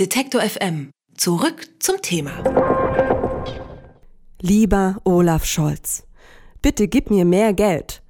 Detektor FM. Zurück zum Thema. Lieber Olaf Scholz, bitte gib mir mehr Geld.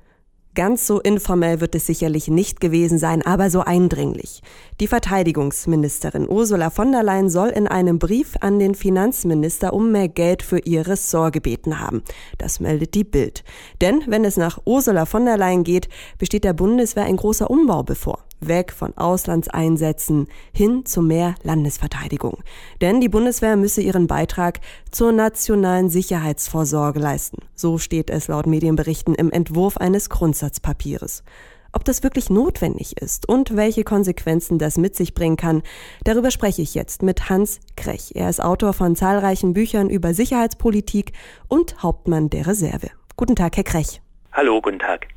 Ganz so informell wird es sicherlich nicht gewesen sein, aber so eindringlich. Die Verteidigungsministerin Ursula von der Leyen soll in einem Brief an den Finanzminister um mehr Geld für ihr Ressort gebeten haben. Das meldet die Bild. Denn wenn es nach Ursula von der Leyen geht, besteht der Bundeswehr ein großer Umbau bevor weg von Auslandseinsätzen hin zu mehr Landesverteidigung. Denn die Bundeswehr müsse ihren Beitrag zur nationalen Sicherheitsvorsorge leisten. So steht es laut Medienberichten im Entwurf eines Grundsatzpapiers. Ob das wirklich notwendig ist und welche Konsequenzen das mit sich bringen kann, darüber spreche ich jetzt mit Hans Krech. Er ist Autor von zahlreichen Büchern über Sicherheitspolitik und Hauptmann der Reserve. Guten Tag, Herr Krech. Hallo, guten Tag.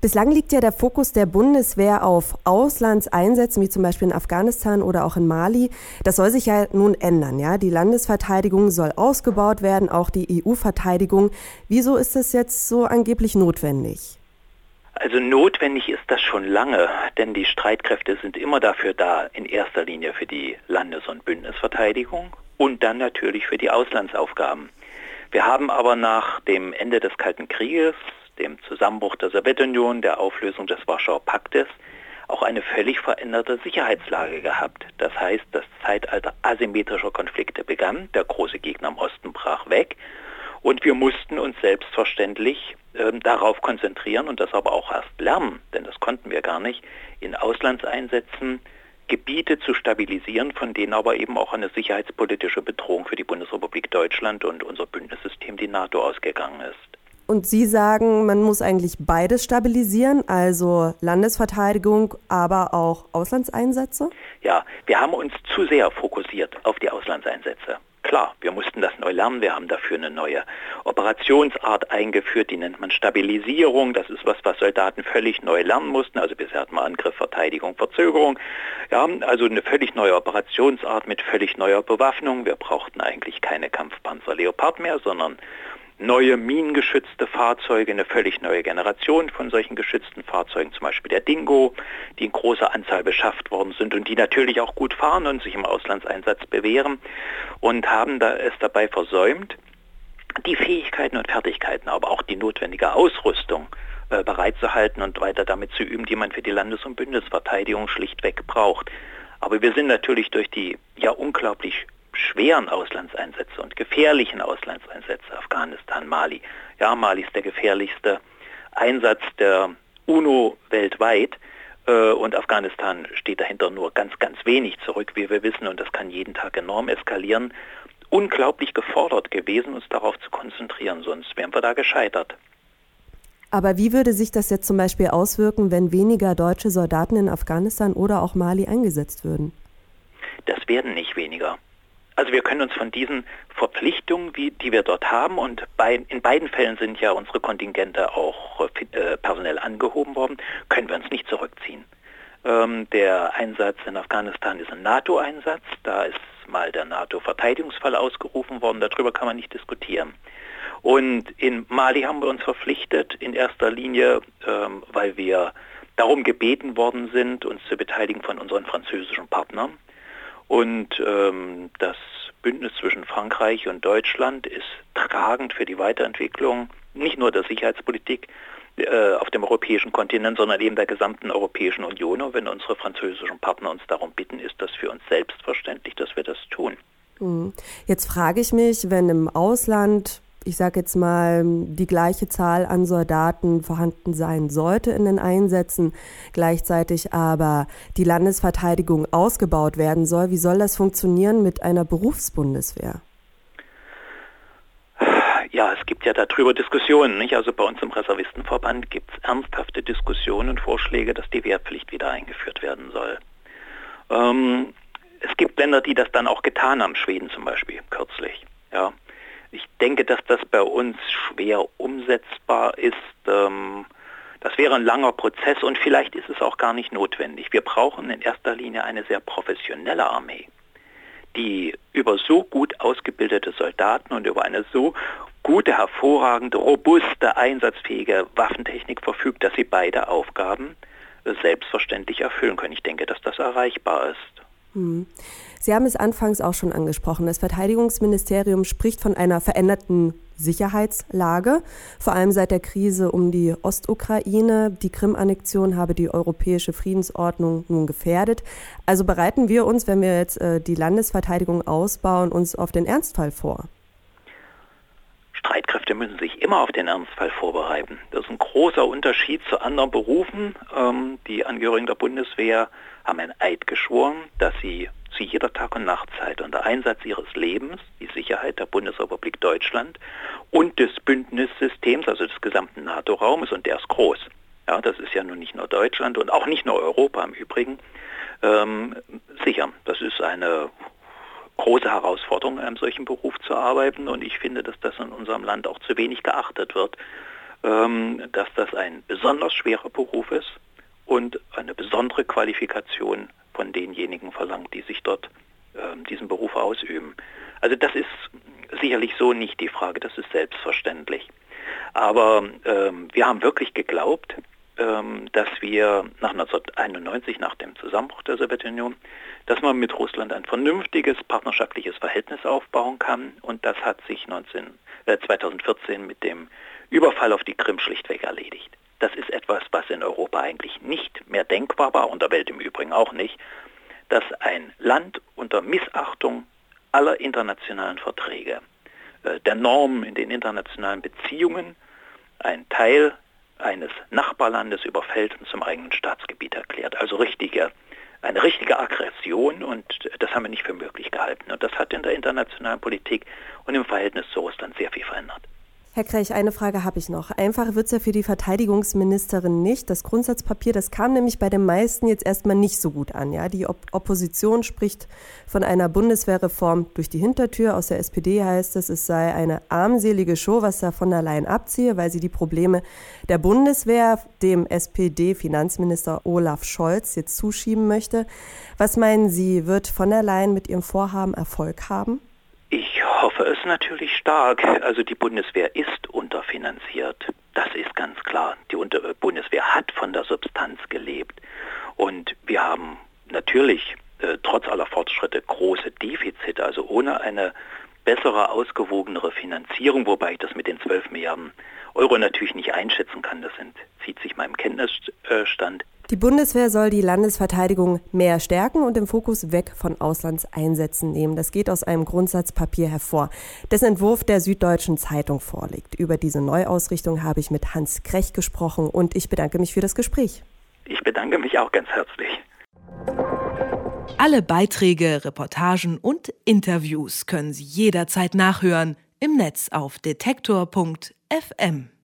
Bislang liegt ja der Fokus der Bundeswehr auf Auslandseinsätzen, wie zum Beispiel in Afghanistan oder auch in Mali. Das soll sich ja nun ändern, ja. Die Landesverteidigung soll ausgebaut werden, auch die EU-Verteidigung. Wieso ist das jetzt so angeblich notwendig? Also notwendig ist das schon lange, denn die Streitkräfte sind immer dafür da, in erster Linie für die Landes- und Bündnisverteidigung und dann natürlich für die Auslandsaufgaben. Wir haben aber nach dem Ende des Kalten Krieges dem Zusammenbruch der Sowjetunion, der Auflösung des Warschauer Paktes, auch eine völlig veränderte Sicherheitslage gehabt. Das heißt, das Zeitalter asymmetrischer Konflikte begann, der große Gegner im Osten brach weg und wir mussten uns selbstverständlich äh, darauf konzentrieren und das aber auch erst lernen, denn das konnten wir gar nicht, in Auslandseinsätzen Gebiete zu stabilisieren, von denen aber eben auch eine sicherheitspolitische Bedrohung für die Bundesrepublik Deutschland und unser Bündnissystem, die NATO, ausgegangen ist. Und Sie sagen, man muss eigentlich beides stabilisieren, also Landesverteidigung, aber auch Auslandseinsätze? Ja, wir haben uns zu sehr fokussiert auf die Auslandseinsätze. Klar, wir mussten das neu lernen. Wir haben dafür eine neue Operationsart eingeführt, die nennt man Stabilisierung. Das ist was, was Soldaten völlig neu lernen mussten. Also bisher hatten wir Angriff, Verteidigung, Verzögerung. Ja, also eine völlig neue Operationsart mit völlig neuer Bewaffnung. Wir brauchten eigentlich keine Kampfpanzer Leopard mehr, sondern neue minengeschützte Fahrzeuge, eine völlig neue Generation von solchen geschützten Fahrzeugen, zum Beispiel der Dingo, die in großer Anzahl beschafft worden sind und die natürlich auch gut fahren und sich im Auslandseinsatz bewähren und haben da es dabei versäumt, die Fähigkeiten und Fertigkeiten, aber auch die notwendige Ausrüstung äh, bereitzuhalten und weiter damit zu üben, die man für die Landes- und Bündnisverteidigung schlichtweg braucht. Aber wir sind natürlich durch die ja unglaublich schweren Auslandseinsätze und gefährlichen Auslandseinsätze, Afghanistan, Mali. Ja, Mali ist der gefährlichste Einsatz der UNO weltweit äh, und Afghanistan steht dahinter nur ganz, ganz wenig zurück, wie wir wissen, und das kann jeden Tag enorm eskalieren. Unglaublich gefordert gewesen, uns darauf zu konzentrieren, sonst wären wir da gescheitert. Aber wie würde sich das jetzt zum Beispiel auswirken, wenn weniger deutsche Soldaten in Afghanistan oder auch Mali eingesetzt würden? Das werden nicht weniger. Also wir können uns von diesen Verpflichtungen, wie, die wir dort haben, und bei, in beiden Fällen sind ja unsere Kontingente auch äh, personell angehoben worden, können wir uns nicht zurückziehen. Ähm, der Einsatz in Afghanistan ist ein NATO-Einsatz, da ist mal der NATO-Verteidigungsfall ausgerufen worden, darüber kann man nicht diskutieren. Und in Mali haben wir uns verpflichtet, in erster Linie, ähm, weil wir darum gebeten worden sind, uns zu beteiligen von unseren französischen Partnern. Und ähm, das Bündnis zwischen Frankreich und Deutschland ist tragend für die Weiterentwicklung nicht nur der Sicherheitspolitik äh, auf dem europäischen Kontinent, sondern eben der gesamten Europäischen Union. Und wenn unsere französischen Partner uns darum bitten, ist das für uns selbstverständlich, dass wir das tun. Hm. Jetzt frage ich mich, wenn im Ausland ich sage jetzt mal, die gleiche Zahl an Soldaten vorhanden sein sollte in den Einsätzen, gleichzeitig aber die Landesverteidigung ausgebaut werden soll. Wie soll das funktionieren mit einer Berufsbundeswehr? Ja, es gibt ja darüber Diskussionen. Nicht? Also bei uns im Reservistenverband gibt es ernsthafte Diskussionen und Vorschläge, dass die Wehrpflicht wieder eingeführt werden soll. Ähm, es gibt Länder, die das dann auch getan haben, Schweden zum Beispiel kürzlich. Ja. Ich denke, dass das bei uns schwer umsetzbar ist. Ähm, das wäre ein langer Prozess und vielleicht ist es auch gar nicht notwendig. Wir brauchen in erster Linie eine sehr professionelle Armee, die über so gut ausgebildete Soldaten und über eine so gute, hervorragende, robuste, einsatzfähige Waffentechnik verfügt, dass sie beide Aufgaben selbstverständlich erfüllen können. Ich denke, dass das erreichbar ist. Hm. Sie haben es anfangs auch schon angesprochen. Das Verteidigungsministerium spricht von einer veränderten Sicherheitslage, vor allem seit der Krise um die Ostukraine. Die Krim-Annexion habe die europäische Friedensordnung nun gefährdet. Also bereiten wir uns, wenn wir jetzt äh, die Landesverteidigung ausbauen, uns auf den Ernstfall vor. Streitkräfte müssen sich immer auf den Ernstfall vorbereiten. Das ist ein großer Unterschied zu anderen Berufen. Ähm, die Angehörigen der Bundeswehr haben ein Eid geschworen, dass sie zu jeder Tag- und Nachtzeit unter Einsatz ihres Lebens die Sicherheit der Bundesrepublik Deutschland und des Bündnissystems, also des gesamten NATO-Raumes, und der ist groß. Ja, das ist ja nun nicht nur Deutschland und auch nicht nur Europa im Übrigen, ähm, sichern. Das ist eine große Herausforderung, in einem solchen Beruf zu arbeiten und ich finde, dass das in unserem Land auch zu wenig geachtet wird, ähm, dass das ein besonders schwerer Beruf ist und eine besondere Qualifikation von denjenigen verlangt, die sich dort äh, diesen Beruf ausüben. Also das ist sicherlich so nicht die Frage, das ist selbstverständlich. Aber ähm, wir haben wirklich geglaubt, ähm, dass wir nach 1991, nach dem Zusammenbruch der Sowjetunion, dass man mit Russland ein vernünftiges partnerschaftliches Verhältnis aufbauen kann. Und das hat sich 19, äh, 2014 mit dem Überfall auf die Krim schlichtweg erledigt. Das ist etwas, was in Europa eigentlich nicht mehr denkbar war und der Welt im Übrigen auch nicht, dass ein Land unter Missachtung aller internationalen Verträge, äh, der Normen in den internationalen Beziehungen, ein Teil eines Nachbarlandes überfällt und zum eigenen Staatsgebiet erklärt. Also richtige, eine richtige Aggression und das haben wir nicht für möglich gehalten. Und das hat in der internationalen Politik und im Verhältnis zu Russland sehr viel verändert. Herr Krech, eine Frage habe ich noch. Einfach wird es ja für die Verteidigungsministerin nicht. Das Grundsatzpapier, das kam nämlich bei den meisten jetzt erstmal nicht so gut an. Ja? Die Op Opposition spricht von einer Bundeswehrreform durch die Hintertür. Aus der SPD heißt es, es sei eine armselige Show, was da von der Leyen abziehe, weil sie die Probleme der Bundeswehr dem SPD-Finanzminister Olaf Scholz jetzt zuschieben möchte. Was meinen Sie, wird von der Leyen mit ihrem Vorhaben Erfolg haben? Ich hoffe es natürlich stark. Also die Bundeswehr ist unterfinanziert. Das ist ganz klar. Die Bundeswehr hat von der Substanz gelebt. Und wir haben natürlich äh, trotz aller Fortschritte große Defizite. Also ohne eine bessere, ausgewogenere Finanzierung, wobei ich das mit den 12 Milliarden Euro natürlich nicht einschätzen kann, das entzieht sich meinem Kenntnisstand, die Bundeswehr soll die Landesverteidigung mehr stärken und den Fokus weg von Auslandseinsätzen nehmen. Das geht aus einem Grundsatzpapier hervor, dessen Entwurf der Süddeutschen Zeitung vorliegt. Über diese Neuausrichtung habe ich mit Hans Krech gesprochen und ich bedanke mich für das Gespräch. Ich bedanke mich auch ganz herzlich. Alle Beiträge, Reportagen und Interviews können Sie jederzeit nachhören im Netz auf detektor.fm.